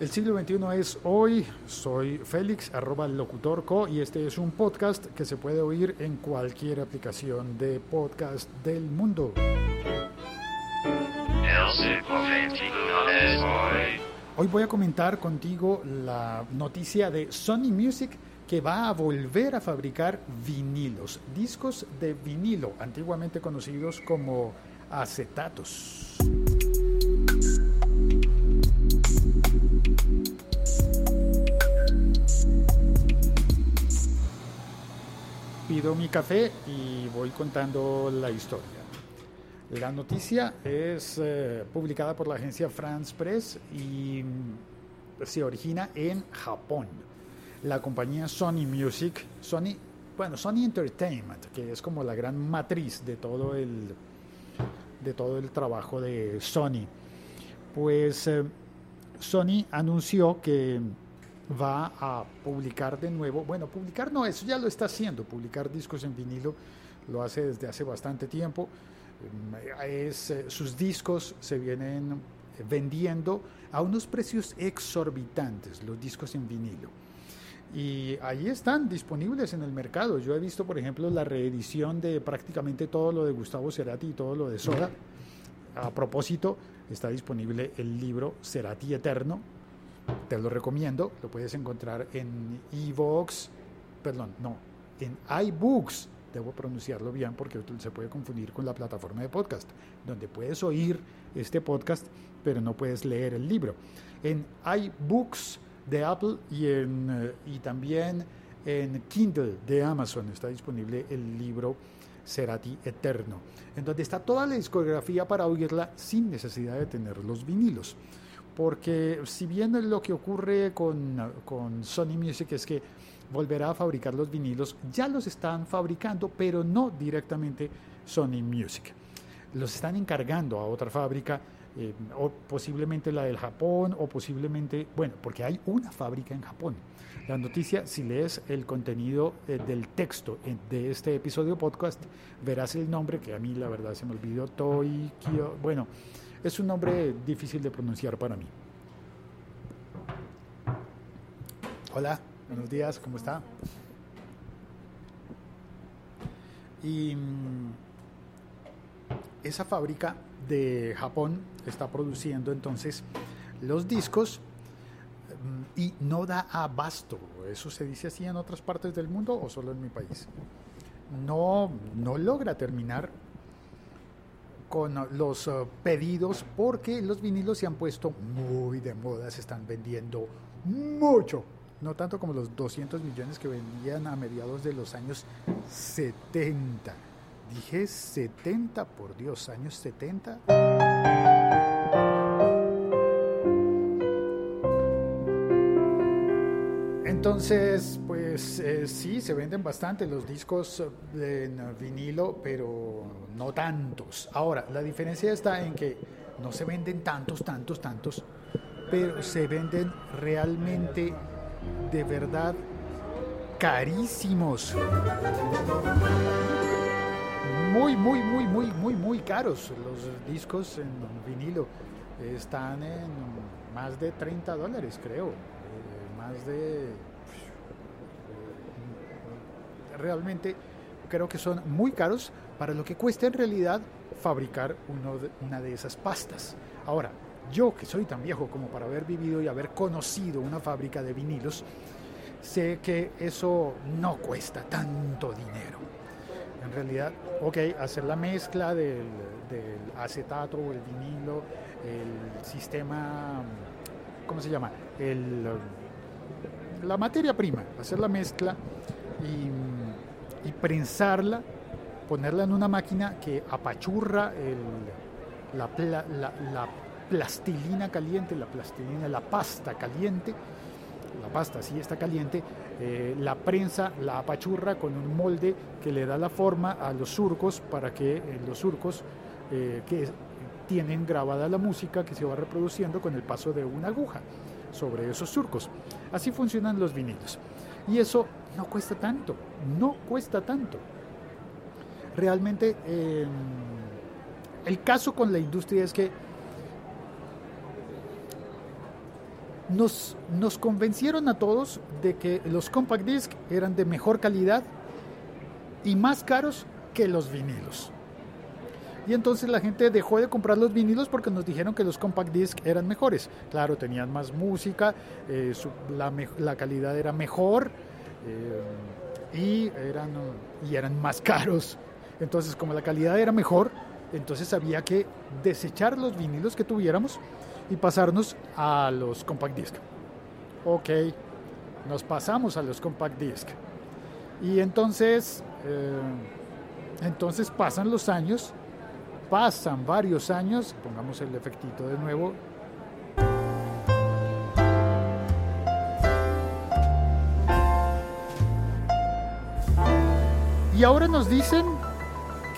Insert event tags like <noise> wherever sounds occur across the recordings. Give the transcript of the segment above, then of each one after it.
El siglo XXI es hoy, soy Félix, arroba locutorco, y este es un podcast que se puede oír en cualquier aplicación de podcast del mundo. Hoy voy a comentar contigo la noticia de Sony Music que va a volver a fabricar vinilos, discos de vinilo, antiguamente conocidos como acetatos. Pido mi café y voy contando la historia. La noticia es eh, publicada por la agencia France Press y mm, se origina en Japón. La compañía Sony Music, Sony, bueno, Sony Entertainment, que es como la gran matriz de todo el, de todo el trabajo de Sony, pues eh, Sony anunció que va a publicar de nuevo, bueno, publicar no, eso ya lo está haciendo, publicar discos en vinilo lo hace desde hace bastante tiempo. Eh, es, eh, sus discos se vienen vendiendo a unos precios exorbitantes, los discos en vinilo. Y ahí están disponibles en el mercado. Yo he visto, por ejemplo, la reedición de prácticamente todo lo de Gustavo Cerati y todo lo de Soda. A propósito, está disponible el libro Cerati Eterno, te lo recomiendo, lo puedes encontrar en iVoox, perdón, no, en iBooks, debo pronunciarlo bien porque se puede confundir con la plataforma de podcast, donde puedes oír este podcast, pero no puedes leer el libro. En iBooks de Apple y, en, y también en Kindle de Amazon está disponible el libro Cerati Eterno, en donde está toda la discografía para oírla sin necesidad de tener los vinilos porque si bien lo que ocurre con, con Sony Music es que volverá a fabricar los vinilos, ya los están fabricando, pero no directamente Sony Music. Los están encargando a otra fábrica, eh, o posiblemente la del Japón, o posiblemente, bueno, porque hay una fábrica en Japón. La noticia, si lees el contenido eh, del texto de este episodio podcast, verás el nombre que a mí la verdad se me olvidó, Toikyo, bueno, es un nombre difícil de pronunciar para mí. Hola, buenos días, ¿cómo está? Y mm, esa fábrica de Japón está produciendo entonces los discos mm, y no da abasto. ¿Eso se dice así en otras partes del mundo o solo en mi país? No, no logra terminar con los eh, pedidos porque los vinilos se han puesto muy de moda, se están vendiendo mucho. No tanto como los 200 millones que vendían a mediados de los años 70. Dije 70, por Dios, años 70. Entonces, pues eh, sí, se venden bastante los discos en vinilo, pero no tantos. Ahora, la diferencia está en que no se venden tantos, tantos, tantos, pero se venden realmente, de verdad, carísimos. Muy, muy, muy, muy, muy, muy caros. Los discos en vinilo están en más de 30 dólares, creo. Eh, más de realmente creo que son muy caros para lo que cuesta en realidad fabricar una de esas pastas. Ahora, yo que soy tan viejo como para haber vivido y haber conocido una fábrica de vinilos, sé que eso no cuesta tanto dinero. En realidad, ok, hacer la mezcla del, acetato o el vinilo, el sistema, ¿cómo se llama? El, la materia prima, hacer la mezcla y y prensarla, ponerla en una máquina que apachurra la, plastilina caliente, la plastilina, la pasta caliente, la pasta sí está caliente, eh, la prensa la apachurra con un molde que le da la forma a los surcos para que eh, los surcos eh, que tienen grabada la música que se va reproduciendo con el paso de una aguja sobre esos surcos. Así funcionan los vinilos. Y eso no cuesta tanto, no cuesta tanto. Realmente el caso con la industria es que nos, convencieron a todos de que los compact disc eran de mejor calidad y más caros que los vinilos. Y entonces la gente dejó de comprar los vinilos porque nos dijeron que los compact disc eran mejores. Claro, tenían más música, eh, la, calidad era mejor eh, y eran más <laughs> caros. Entonces, como la calidad era mejor, entonces había que desechar los vinilos que tuviéramos y pasarnos a los compact disc. Ok, nos pasamos a los compact disc. Y entonces, eh, entonces pasan los años pasan varios años, pongamos el efectito de nuevo. Y ahora nos dicen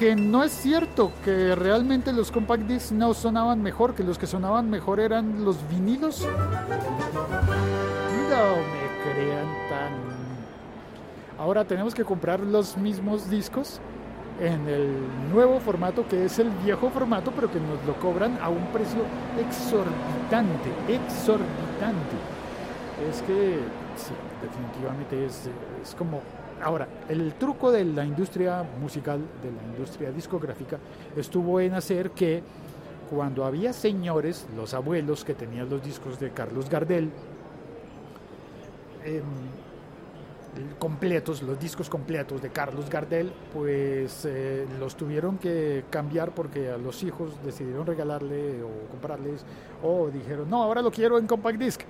que no es cierto, que realmente los compact discs no sonaban mejor, que los que sonaban mejor eran los vinilos. No me crean tan... Ahora tenemos que comprar los mismos discos en el nuevo formato que es el viejo formato, pero que nos lo cobran a un precio exorbitante, exorbitante. Es que, sí, definitivamente es, es como... Ahora, el truco de la industria musical, de la industria discográfica, estuvo en hacer que cuando había señores, los abuelos que tenían los discos de Carlos Gardel, eh, completos, los discos completos de Carlos Gardel, pues eh, los tuvieron que cambiar porque a los hijos decidieron regalarle o comprarles o dijeron, no, ahora lo quiero en compact disc.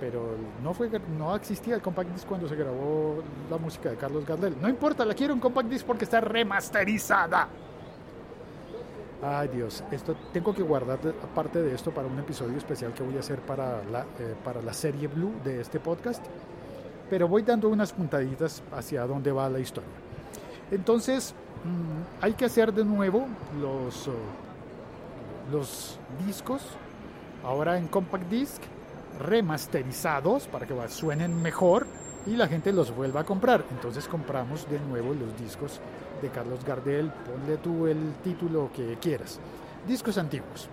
Pero no, fue, no existía el compact disc cuando se grabó la música de Carlos Gardel. No importa, la quiero en compact disc porque está remasterizada. Ay Dios, esto tengo que guardar parte de esto para un episodio especial que voy a hacer para la, eh, para la serie Blue de este podcast pero voy dando unas puntaditas hacia dónde va la historia. Entonces, mm, hay que hacer de nuevo los, oh, los discos, ahora en compact disc, remasterizados para que suenen mejor y la gente los vuelva a comprar. Entonces compramos de nuevo los discos de Carlos Gardel, ponle tú el título que quieras. Discos antiguos.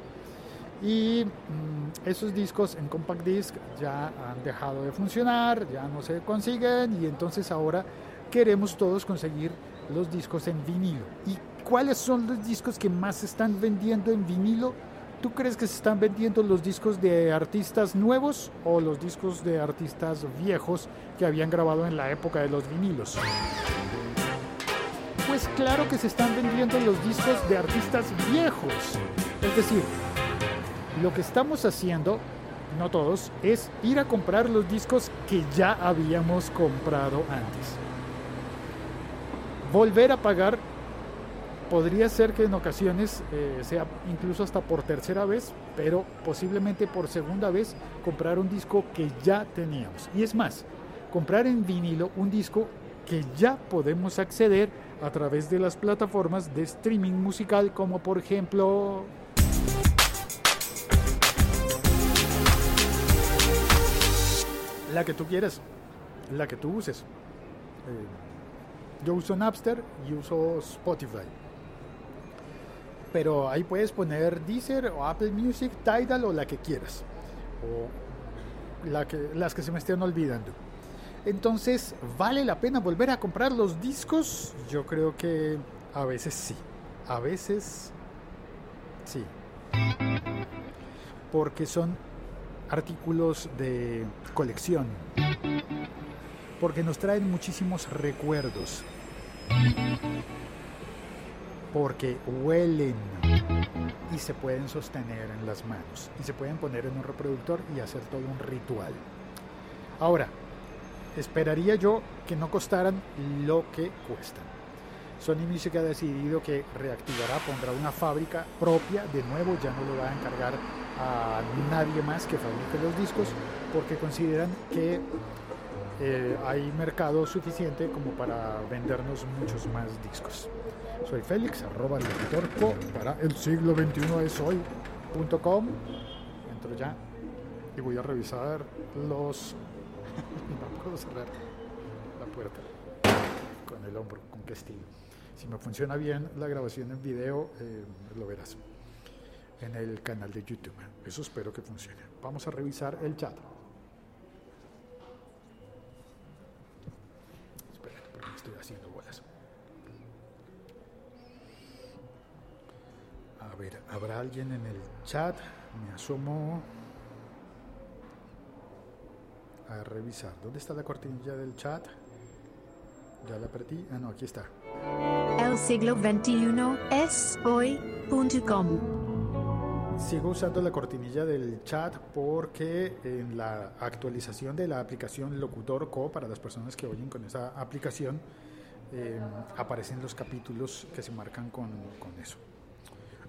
Y mm, esos discos en compact disc ya han dejado de funcionar, ya no se consiguen y entonces ahora queremos todos conseguir los discos en vinilo. ¿Y cuáles son los discos que más se están vendiendo en vinilo? ¿Tú crees que se están vendiendo los discos de artistas nuevos o los discos de artistas viejos que habían grabado en la época de los vinilos? Pues claro que se están vendiendo los discos de artistas viejos. Es decir, lo que estamos haciendo, no todos, es ir a comprar los discos que ya habíamos comprado antes. Volver a pagar podría ser que en ocasiones eh, sea incluso hasta por tercera vez, pero posiblemente por segunda vez comprar un disco que ya teníamos. Y es más, comprar en vinilo un disco que ya podemos acceder a través de las plataformas de streaming musical como por ejemplo la que tú quieras, la que tú uses. Eh, yo uso Napster y uso Spotify. Pero ahí puedes poner Deezer o Apple Music, Tidal o la que quieras. O las que se me estén olvidando. Entonces, ¿vale la pena volver a comprar los discos? Yo creo que a veces sí. A veces sí. Porque son artículos de colección, porque nos traen muchísimos recuerdos, porque huelen y se pueden sostener en las manos y se pueden poner en un reproductor y hacer todo un ritual. Ahora, esperaría yo que no costaran lo que cuestan. Sony Music ha decidido que reactivará, pondrá una fábrica propia, de nuevo ya no lo va a encargar a nadie más que fabrique los discos porque consideran que eh, hay mercado suficiente como para vendernos muchos más discos. Soy Félix, arroba co para el siglo 21 es hoy.com. Entro ya y voy a revisar los... <laughs> no puedo cerrar la puerta con el hombro, con qué estilo. Si me funciona bien la grabación en video, eh, lo verás en el canal de YouTube. Eso espero que funcione. Vamos a revisar el chat. haciendo bolas. A ver, ¿habrá alguien en el chat? Me asomo a revisar. ¿Dónde está la cortinilla del chat? Ya la perdí. Ah, no, aquí está. El siglo XXI es hoy.com. Sigo usando la cortinilla del chat porque en la actualización de la aplicación Locutor Co para las personas que oyen con esa aplicación eh, aparecen los capítulos que se marcan con, con, eso.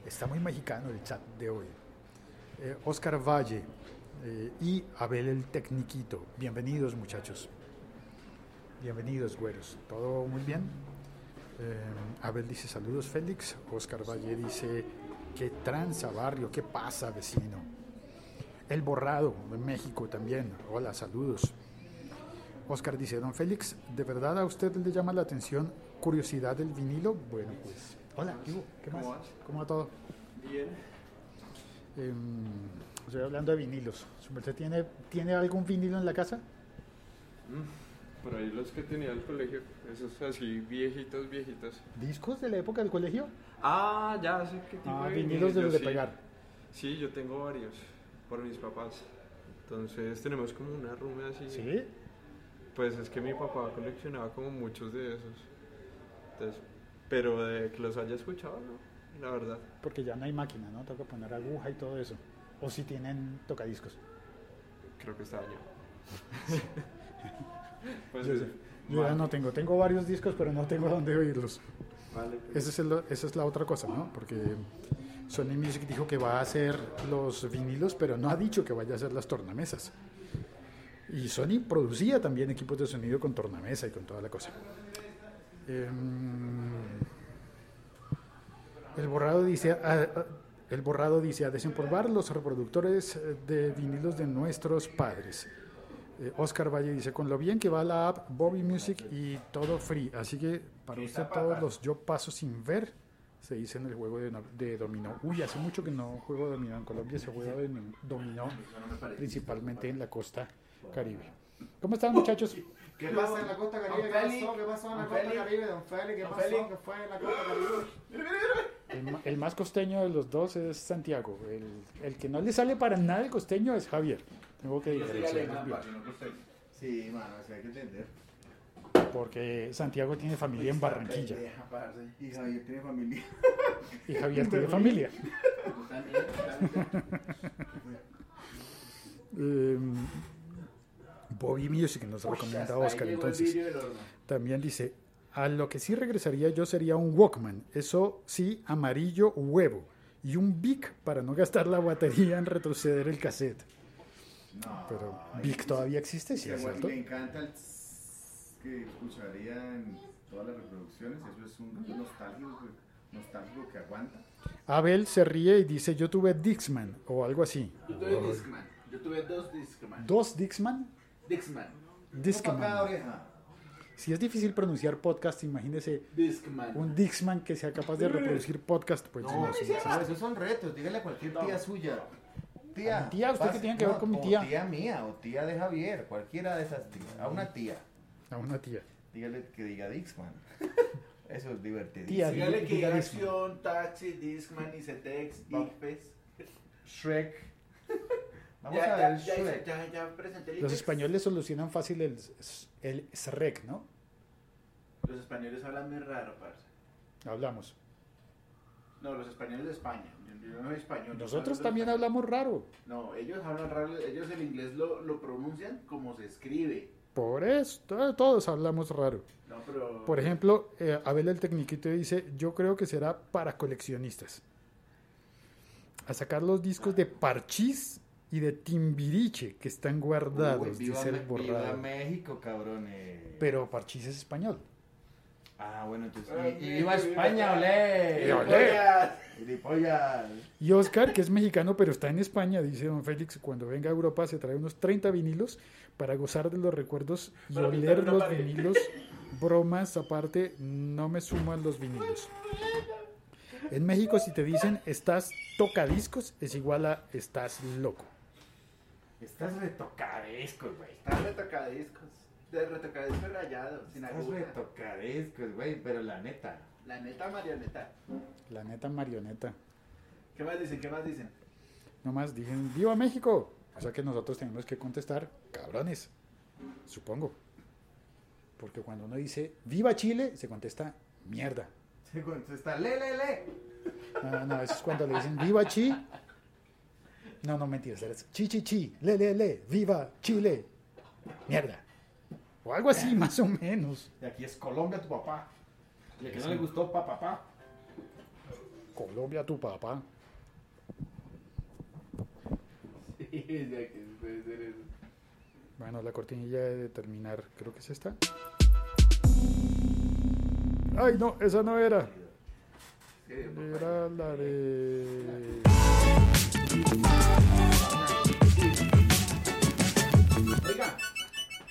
Está muy mexicano el chat de hoy. Eh, Oscar Valle eh, y Abel el Tecniquito. Bienvenidos muchachos. Bienvenidos güeros. ¿Todo muy bien? Abel dice saludos Félix. Oscar Valle dice qué tranza barrio, qué pasa vecino. El borrado en México también. Hola, saludos. Oscar dice, don Félix, ¿de verdad a usted le llama la atención curiosidad del vinilo? Bueno, pues, hola, ¿qué más? ¿Cómo vas? ¿Cómo va todo? Bien. Eh, estoy hablando de vinilos. ¿Usted tiene, tiene algún vinilo en la casa? Mm, por ahí los que tenía el colegio, esos así viejitos, viejitos. ¿Discos de la época del colegio? Ah, ya sé qué tipo Ah, de vinilos de los de sí. pegar. Sí, yo tengo varios por mis papás. Entonces tenemos como una room así. ¿Sí? Pues es que mi papá coleccionaba como muchos de esos. Entonces, pero de que los haya escuchado, no, la verdad. Porque ya no hay máquina, ¿no? Toca poner aguja y todo eso. O si tienen tocadiscos. Creo que está año. <laughs> pues Yo. Yo ya no tengo. Tengo varios discos, pero no tengo dónde oírlos. Vale, pues, Esa es, el- esa es la otra cosa, ¿no? Porque Sony Music dijo que va a hacer los vinilos, pero no ha dicho que vaya a hacer las tornamesas. Y Sony producía también equipos de sonido con tornamesa y con toda la cosa. Em, el borrado dice, ah, ah, el borrado dice a desempolvar los reproductores eh, de vinilos de nuestros padres. Eh, Oscar Valle dice, con lo bien que va la app Bobby Music y todo free. Así que para usted todos los yo paso sin ver, se dice en el juego de, de dominó. Uy, hace mucho que no juego dominó. En Colombia se juega dominó principalmente en la costa caribe. ¿Cómo están muchachos? ¿Qué pasa en la costa caribe? ¿Qué pasó? ¿Qué pasó en la costa caribe? Don Félix, ¿qué pasó? ¿Qué fue en la costa caribe? El, más costeño de los dos es Santiago. El, el que no le sale para nada el costeño es Javier. Tengo que diferenciarlos bien. Sí, mano, hay que entender. Porque Santiago tiene familia en Barranquilla. Y Javier tiene familia. y Javier tiene <laughs> familia. <laughs> Eh, Bobby Music nos recomienda a Oscar entonces. También dice, a lo que sí regresaría yo sería un Walkman, eso sí, amarillo huevo, y un Vic para no gastar la batería en retroceder el cassette. No. Pero Vic todavía existe, sí, es cierto. Le encanta el que escucharía en todas las reproducciones. Eso es un nostálgico, nostálgico que aguanta. Abel se ríe y dice, yo tuve Dixman o algo así. Yo tuve Discman. Yo tuve dos Discman. ¿Dos Dixman? Dixman. Cada Discman. oreja. Si es difícil pronunciar podcast, imagínese Discman. un Dixman que sea capaz de reproducir podcast. Pues No, no, sí, esos son retos. Dígale a cualquier tía suya. Tía, ¿A mi tía? ¿Usted pase- qué tiene que ver con mi o tía? tía mía o tía de Javier. Cualquiera de esas tías. A una tía. a una tía. Dígale que diga Dixman. <laughs> Eso es divertido. Tía, Dígale que diga acción, taxi, Discman, Icetex, Va. ICFES. Shrek. Vamos Ya, a ver ya, Shrek. ya, ya presenté el Los españoles solucionan fácil el, el SREC, ¿no? Los españoles hablan muy raro, parce. Hablamos. No, los españoles de España. Yo, no soy español. Nosotros también español. hablamos raro. No, ellos hablan raro. Ellos el inglés lo, lo pronuncian como se escribe. Por eso, to- todos hablamos raro. No, pero. Por ejemplo, eh, Abel el Tecniquito dice, yo creo que será para coleccionistas. A sacar los discos de Parchís y de Timbiriche que están guardados, Uy, viva, dice el Me- viva borrado. México, cabrones. Pero Parchís es español. Ah, bueno, entonces. Ah, Y, y viva. España, olé. Y. Y Oscar, que es mexicano pero está en España, dice don Félix, cuando venga a Europa se trae unos 30 vinilos para gozar de los recuerdos y Para oler los pared. vinilos. Bromas aparte, no me suman los vinilos. En México si te dicen estás tocadiscos es igual a estás loco. Estás retocadesco, güey. Están de tocadiscos. De retocadisco rayado, sin Estás aguja. retocadiscos, güey, pero la neta. La neta marioneta. La neta marioneta. ¿Qué más dicen? ¿Qué más dicen? Nomás dicen, ¡Viva México! O sea que nosotros tenemos que contestar, cabrones, supongo. Porque cuando uno dice, ¡Viva Chile! se contesta, mierda. Se contesta, le, le, le. No, no, eso es cuando le dicen, ¡Viva Chi! No, no, mentiras, es chi, chi, chi, le, le, le, ¡Viva Chile! Mierda. O algo así, más o menos. Y aquí es Colombia tu papá. Y el que no le gustó, pa, papá. Colombia, tu papá. Sí, ya que puede ser eso. Bueno, la cortinilla de terminar, creo que es esta. Ay, no, esa no era. Era la de...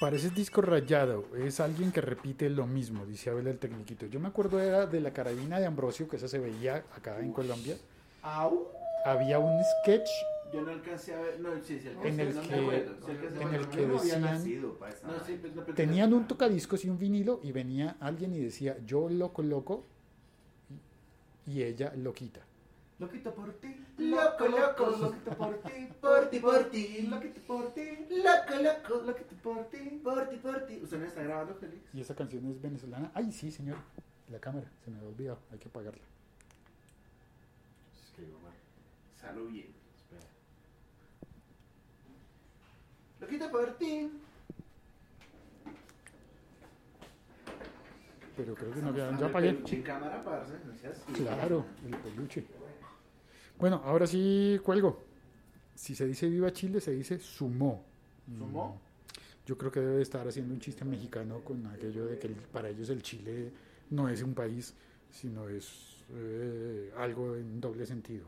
Parece disco rayado, es alguien que repite lo mismo, dice Abel el Tecniquito. Yo me acuerdo era de la carabina de Ambrosio, que esa se veía acá en Colombia. au. Había un sketch Yo no alcancé a ver. No, sí, sí, alcancé, En el no me que- acuerdo. Sí, alcancé a en ver. el que no había decían- nacido No, sí, pues, tenían un tocadiscos y un vinilo y venía alguien y decía yo lo coloco y ella lo quita. Loquito por ti. Loco, loco, Loquito por ti. <laughs> por ti, por ti. Loquito por ti. Loco, loco, Loquito por ti. por ti, por ti. ¿Usted no está grabando, Félix? Y esa canción es venezolana. Ay, sí, señor. La cámara, se me había olvidado, hay que apagarla. Escribo mal. Salud bien. Espera. Loquito por ti. Pero creo que no, Estamos ya, apagué. cámara, parce. No. Claro, el peluche. Bueno, ahora sí cuelgo. Si se dice viva Chile, se dice sumó. ¿Sumó? Mm, Yo creo que debe estar haciendo un chiste mexicano con aquello de que para ellos el Chile no es un país, sino es eh, algo en doble sentido.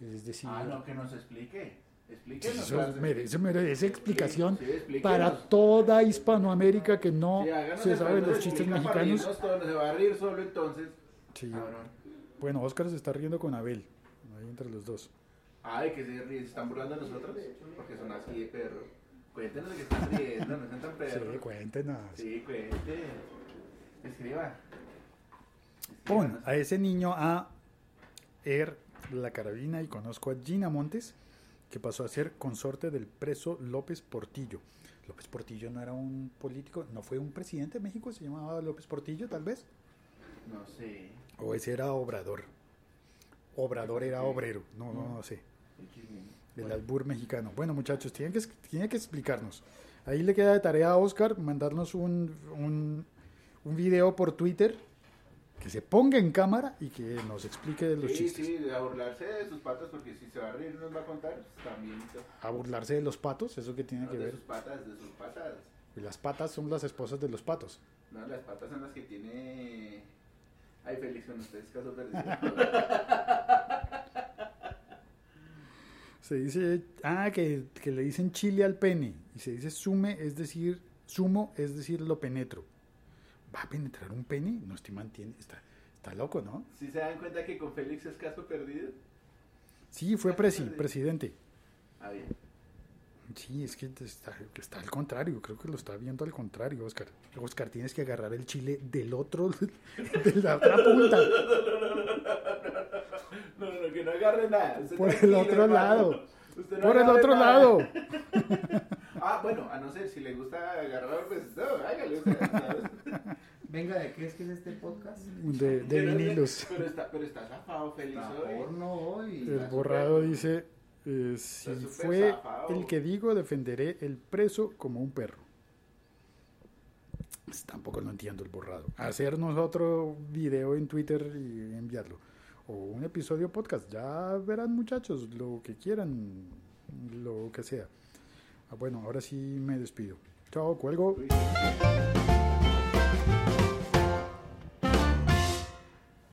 Es decir, Ah, no, que nos explique. Explíquenos. eso merece, merece explicación Sí, sí, para toda Hispanoamérica que no Sí, se sabe los chistes mexicanos. no se va a reír solo entonces. Bueno, Oscar se está riendo con Abel, ahí entre los dos. Ay, que se están burlando de nosotros. Porque son así de perro. Cuéntenos de que están riendo, no sean tan Sí, perros. cuéntenos. Sí, cuente. Escriba. Pon a ese niño a Er la carabina y conozco a Gina Montes, que pasó a ser consorte del preso López Portillo. López Portillo no era un político, no fue un presidente de México, se llamaba López Portillo tal vez, No sé. o ese era Obrador. Obrador era obrero, no, no, no sé. El albur mexicano. Bueno, muchachos, tienen que, tienen que explicarnos. Ahí le queda de tarea a Oscar mandarnos un, un, un video por Twitter que se ponga en cámara y que nos explique de los Sí, chistes. sí, a burlarse de sus patas porque si se va a reír nos va a contar, pues también. A burlarse de los patos, eso que tiene No, que de ver. sus patas, de sus patas. Y las patas son las esposas de los patos. No, las patas son las que tiene. Ay, Félix, con ustedes caso perdido. <laughs> Se dice, ah, que, que le dicen chile al pene. Y se dice sume, es decir, sumo, es decir, lo penetro. ¿Va a penetrar un pene? No estoy mantiene. Está, está loco, ¿no? ¿Sí se dan cuenta que con Félix es caso perdido? Sí, fue presi, presidente. Ah, bien. Sí, es que está, está al contrario, creo que lo está viendo al contrario, Oscar. Oscar, tienes que agarrar el chile del otro, <laughs> de la otra punta, No, no, no, que no agarre nada. Usted por el otro hermano. lado, Usted no por el otro nada. lado. <laughs> Ah, bueno, a no ser si le gusta agarrar, pues no, hágale. <laughs> Venga, ¿de qué es que es este podcast? De, de vinilos. Pero está, pero está zafado, Félix, Está hoy. porno hoy. El borrado dice, eh, si fue zafado. el que digo, defenderé el preso como un perro. Pues tampoco lo entiendo el borrado. Hacernos otro video en Twitter y enviarlo. O un episodio podcast. Ya verán muchachos, lo que quieran, lo que sea. Ah, bueno, ahora sí me despido. Chao, cuelgo.